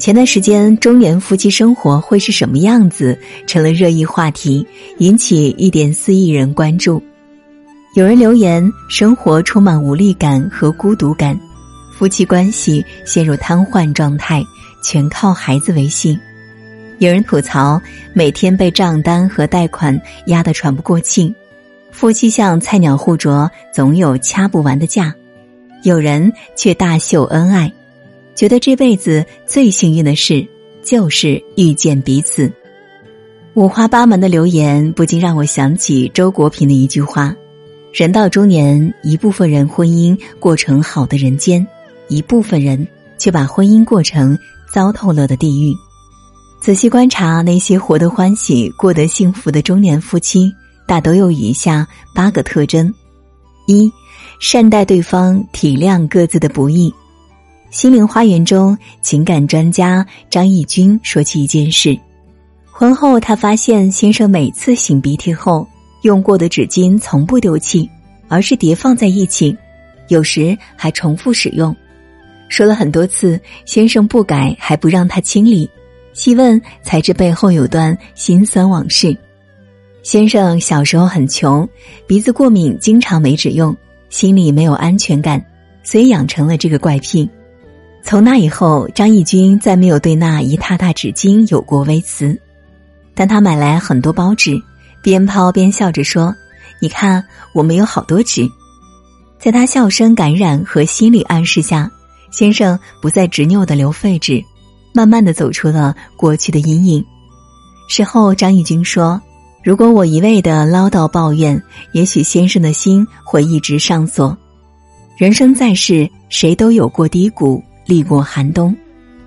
前段时间中年夫妻生活会是什么样子，成了热议话题，引起一点四亿人关注。有人留言：生活充满无力感和孤独感，夫妻关系陷入瘫痪状态，全靠孩子维系。有人吐槽：每天被账单和贷款压得喘不过气，夫妻像菜鸟互啄，总有掐不完的架。有人却大秀恩爱。觉得这辈子最幸运的事，就是遇见彼此。五花八门的留言不禁让我想起周国平的一句话：“人到中年，一部分人婚姻过成好的人间，一部分人却把婚姻过成糟透了的地狱。”仔细观察那些活得欢喜、过得幸福的中年夫妻，大都有以下八个特征：一、善待对方，体谅各自的不易。心灵花园中，情感专家张义军说起一件事：婚后，他发现先生每次擤鼻涕后，用过的纸巾从不丢弃，而是叠放在一起，有时还重复使用。说了很多次，先生不改，还不让他清理。细问才知背后有段心酸往事。先生小时候很穷，鼻子过敏，经常没纸用，心里没有安全感，所以养成了这个怪癖。从那以后，张义军再没有对那一沓沓纸巾有过微词，但他买来很多包纸，边抛边笑着说：“你看，我们有好多纸。”在他笑声感染和心理暗示下，先生不再执拗的留废纸，慢慢的走出了过去的阴影。事后，张义军说：“如果我一味的唠叨抱怨，也许先生的心会一直上锁。人生在世，谁都有过低谷。”历过寒冬，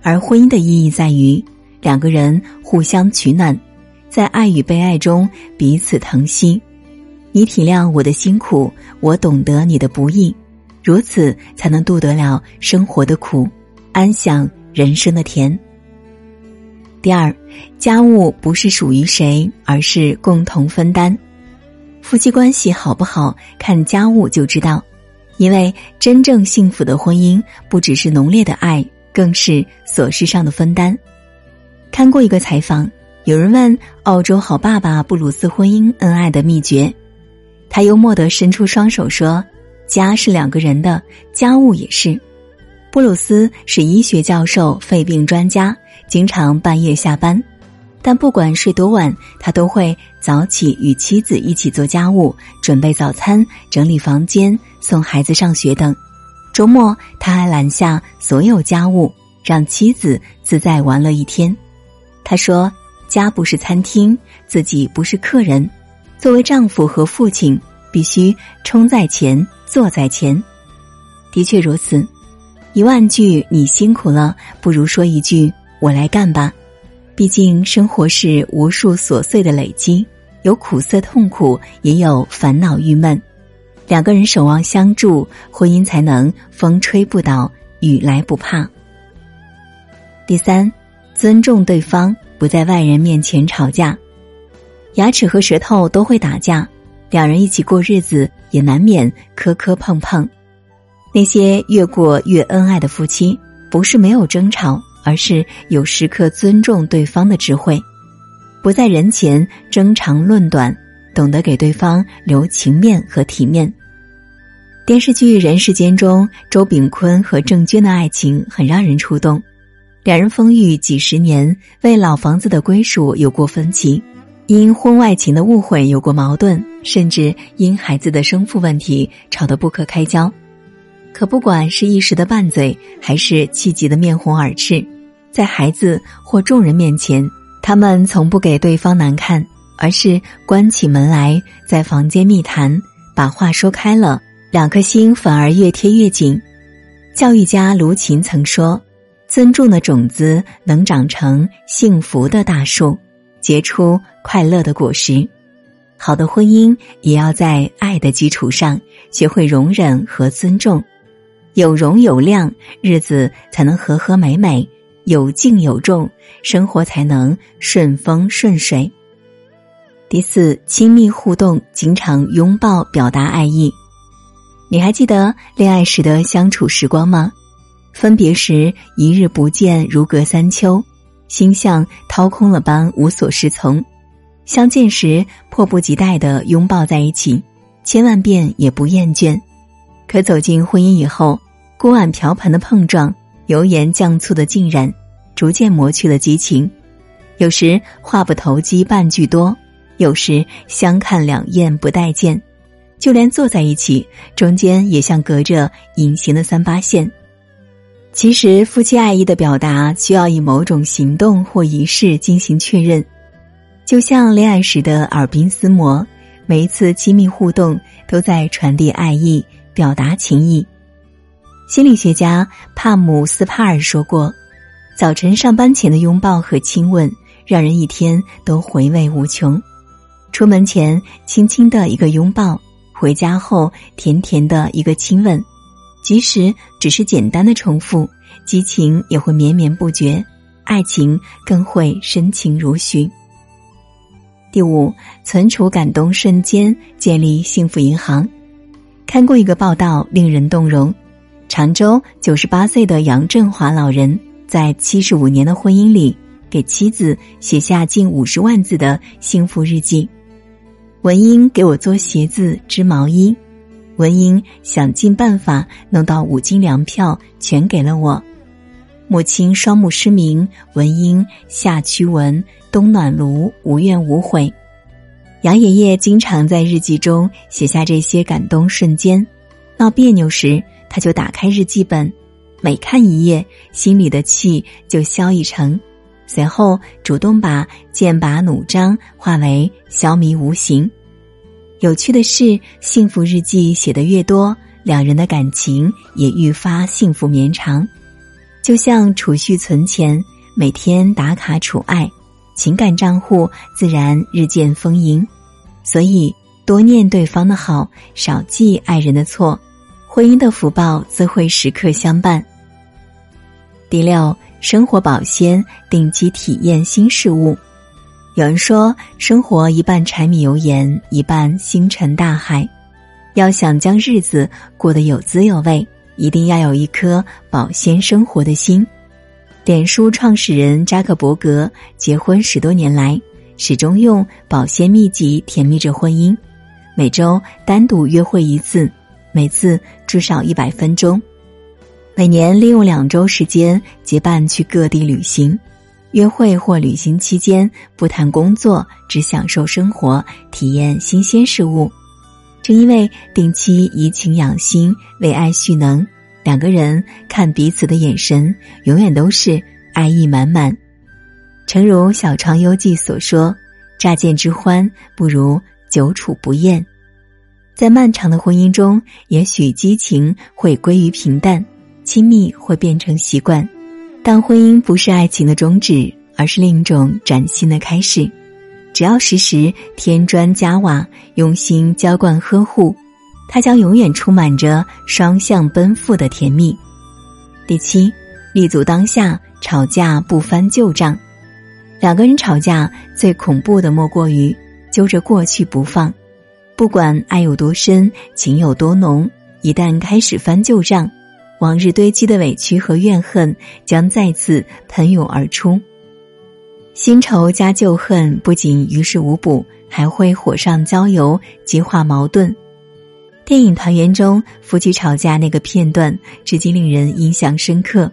而婚姻的意义在于两个人互相取暖，在爱与被爱中彼此疼惜。你体谅我的辛苦，我懂得你的不易，如此才能度得了生活的苦，安享人生的甜。第二，家务不是属于谁，而是共同分担。夫妻关系好不好，看家务就知道。因为真正幸福的婚姻，不只是浓烈的爱，更是琐事上的分担。看过一个采访，有人问澳洲好爸爸布鲁斯婚姻恩爱的秘诀，他幽默地伸出双手说：“家是两个人的，家务也是。”布鲁斯是医学教授、肺病专家，经常半夜下班。但不管睡多晚，他都会早起与妻子一起做家务、准备早餐、整理房间、送孩子上学等。周末他还揽下所有家务，让妻子自在玩乐一天。他说：“家不是餐厅，自己不是客人。作为丈夫和父亲，必须冲在前，坐在前。”的确如此，一万句“你辛苦了”，不如说一句“我来干吧”。毕竟，生活是无数琐碎的累积，有苦涩痛苦，也有烦恼郁闷。两个人守望相助，婚姻才能风吹不倒，雨来不怕。第三，尊重对方，不在外人面前吵架。牙齿和舌头都会打架，两人一起过日子，也难免磕磕碰碰。那些越过越恩爱的夫妻，不是没有争吵。而是有时刻尊重对方的智慧，不在人前争长论短，懂得给对方留情面和体面。电视剧《人世间》中，周秉昆和郑娟的爱情很让人触动。两人风雨几十年，为老房子的归属有过分歧，因婚外情的误会有过矛盾，甚至因孩子的生父问题吵得不可开交。可不管是一时的拌嘴，还是气急的面红耳赤。在孩子或众人面前，他们从不给对方难看，而是关起门来在房间密谈，把话说开了，两颗心反而越贴越紧。教育家卢琴曾说：“尊重的种子能长成幸福的大树，结出快乐的果实。好的婚姻也要在爱的基础上，学会容忍和尊重，有容有量，日子才能和和美美。”有静有重，生活才能顺风顺水。第四，亲密互动，经常拥抱表达爱意。你还记得恋爱时的相处时光吗？分别时一日不见，如隔三秋，心像掏空了般无所适从；相见时迫不及待的拥抱在一起，千万遍也不厌倦。可走进婚姻以后，锅碗瓢盆的碰撞，油盐酱醋的浸染，逐渐磨去了激情。有时话不投机半句多，有时相看两厌不待见，就连坐在一起，中间也像隔着隐形的三八线。其实，夫妻爱意的表达需要以某种行动或仪式进行确认，就像恋爱时的耳鬓厮磨，每一次亲密互动都在传递爱意、表达情意。心理学家帕姆斯帕尔说过：“早晨上班前的拥抱和亲吻。”让人一天都回味无穷。出门前轻轻的一个拥抱，回家后甜甜的一个亲吻，即使只是简单的重复，激情也会绵绵不绝，爱情更会深情如许。第五，存储感动瞬间，建立幸福银行。看过一个报道，令人动容。常州九十八岁的杨振华老人，在七十五年的婚姻里。给妻子写下近五十万字的幸福日记。文英给我做鞋子、织毛衣，文英想尽办法弄到五斤粮票，全给了我。母亲双目失明，文英夏驱蚊，冬暖炉，无怨无悔。杨爷爷经常在日记中写下这些感动瞬间。闹别扭时，他就打开日记本，每看一页，心里的气就消一成。随后，主动把剑拔弩张化为消弭无形。有趣的是，幸福日记写的越多，两人的感情也愈发幸福绵长。就像储蓄存钱，每天打卡储爱，情感账户自然日渐丰盈。所以，多念对方的好，少记爱人的错，婚姻的福报自会时刻相伴。第六。生活保鲜，定期体验新事物。有人说，生活一半柴米油盐，一半星辰大海。要想将日子过得有滋有味，一定要有一颗保鲜生活的心。脸书创始人扎克伯格结婚十多年来，始终用保鲜秘籍甜蜜着婚姻。每周单独约会一次，每次至少一百分钟。每年利用两周时间结伴去各地旅行，约会或旅行期间不谈工作，只享受生活，体验新鲜事物。正因为定期怡情养心，为爱蓄能，两个人看彼此的眼神永远都是爱意满满。诚如《小窗幽记》所说：“乍见之欢，不如久处不厌。”在漫长的婚姻中，也许激情会归于平淡。亲密会变成习惯，但婚姻不是爱情的终止，而是另一种崭新的开始。只要时时添砖加瓦，用心浇灌呵护，它将永远充满着双向奔赴的甜蜜。第七，立足当下，吵架不翻旧账。两个人吵架最恐怖的莫过于揪着过去不放，不管爱有多深，情有多浓，一旦开始翻旧账。往日堆积的委屈和怨恨将再次喷涌而出，新仇加旧恨不仅于事无补，还会火上浇油，激化矛盾。电影《团圆》中夫妻吵架那个片段，至今令人印象深刻。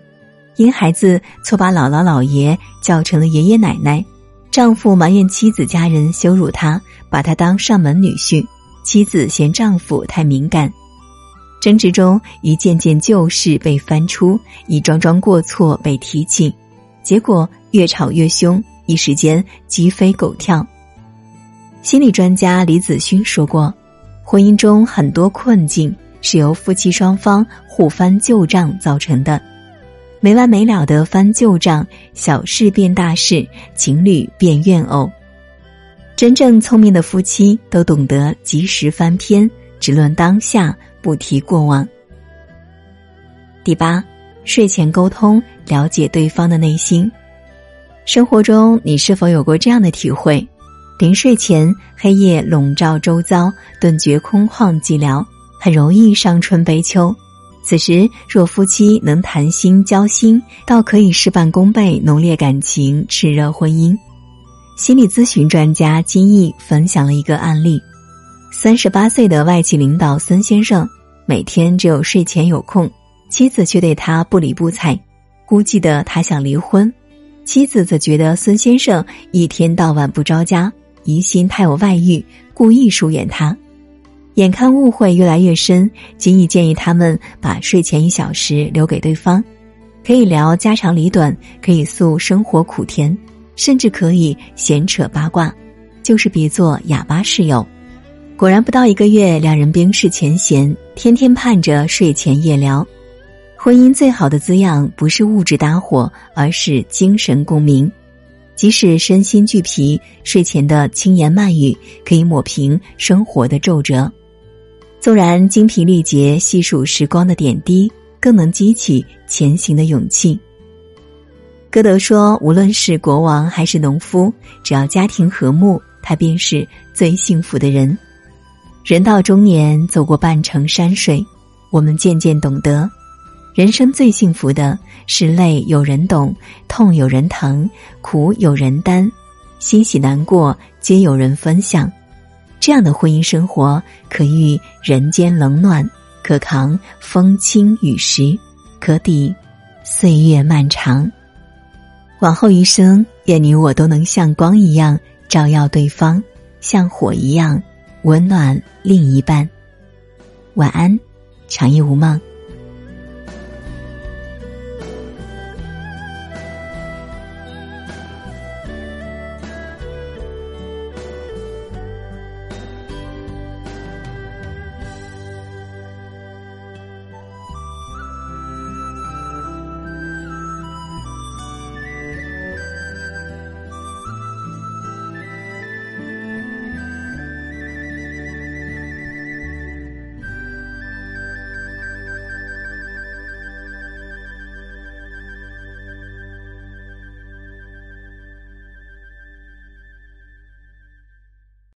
因孩子错把姥姥姥爷叫成了爷爷奶奶，丈夫埋怨妻子家人羞辱他，把他当上门女婿，妻子嫌丈夫太敏感。争执中，一件件旧事被翻出，一桩桩过错被提起，结果越吵越凶，一时间鸡飞狗跳。心理专家李子勋说过，婚姻中很多困境是由夫妻双方互翻旧账造成的，没完没了的翻旧账，小事变大事，情侣变怨偶。真正聪明的夫妻都懂得及时翻篇，只论当下。不提过往。第八，睡前沟通，了解对方的内心。生活中，你是否有过这样的体会？临睡前，黑夜笼罩周遭，顿觉空旷寂寥，很容易伤春悲秋。此时若夫妻能谈心交心，倒可以事半功倍，浓烈感情，炽热婚姻。心理咨询专家金毅分享了一个案例：三十八岁的外企领导孙先生，每天只有睡前有空，妻子却对他不理不睬，估计的他想离婚。妻子则觉得孙先生一天到晚不着家，疑心他有外遇，故意疏远他。眼看误会越来越深，金毅建议他们把睡前一小时留给对方，可以聊家长里短，可以诉生活苦甜。甚至可以闲扯八卦，就是别做哑巴室友。果然不到一个月，两人冰释前嫌，天天盼着睡前夜聊。婚姻最好的滋养不是物质搭伙，而是精神共鸣。即使身心俱疲，睡前的轻言慢语可以抹平生活的皱褶。纵然精疲力竭，细数时光的点滴，更能激起前行的勇气。歌德说：“无论是国王还是农夫，只要家庭和睦，他便是最幸福的人。”人到中年，走过半程山水，我们渐渐懂得，人生最幸福的是累有人懂，痛有人疼，苦有人担，欣喜难过皆有人分享。这样的婚姻生活，可遇人间冷暖，可扛风轻雨湿，可抵岁月漫长。往后余生，愿你我都能像光一样照耀对方，像火一样温暖另一半。晚安，长夜无梦。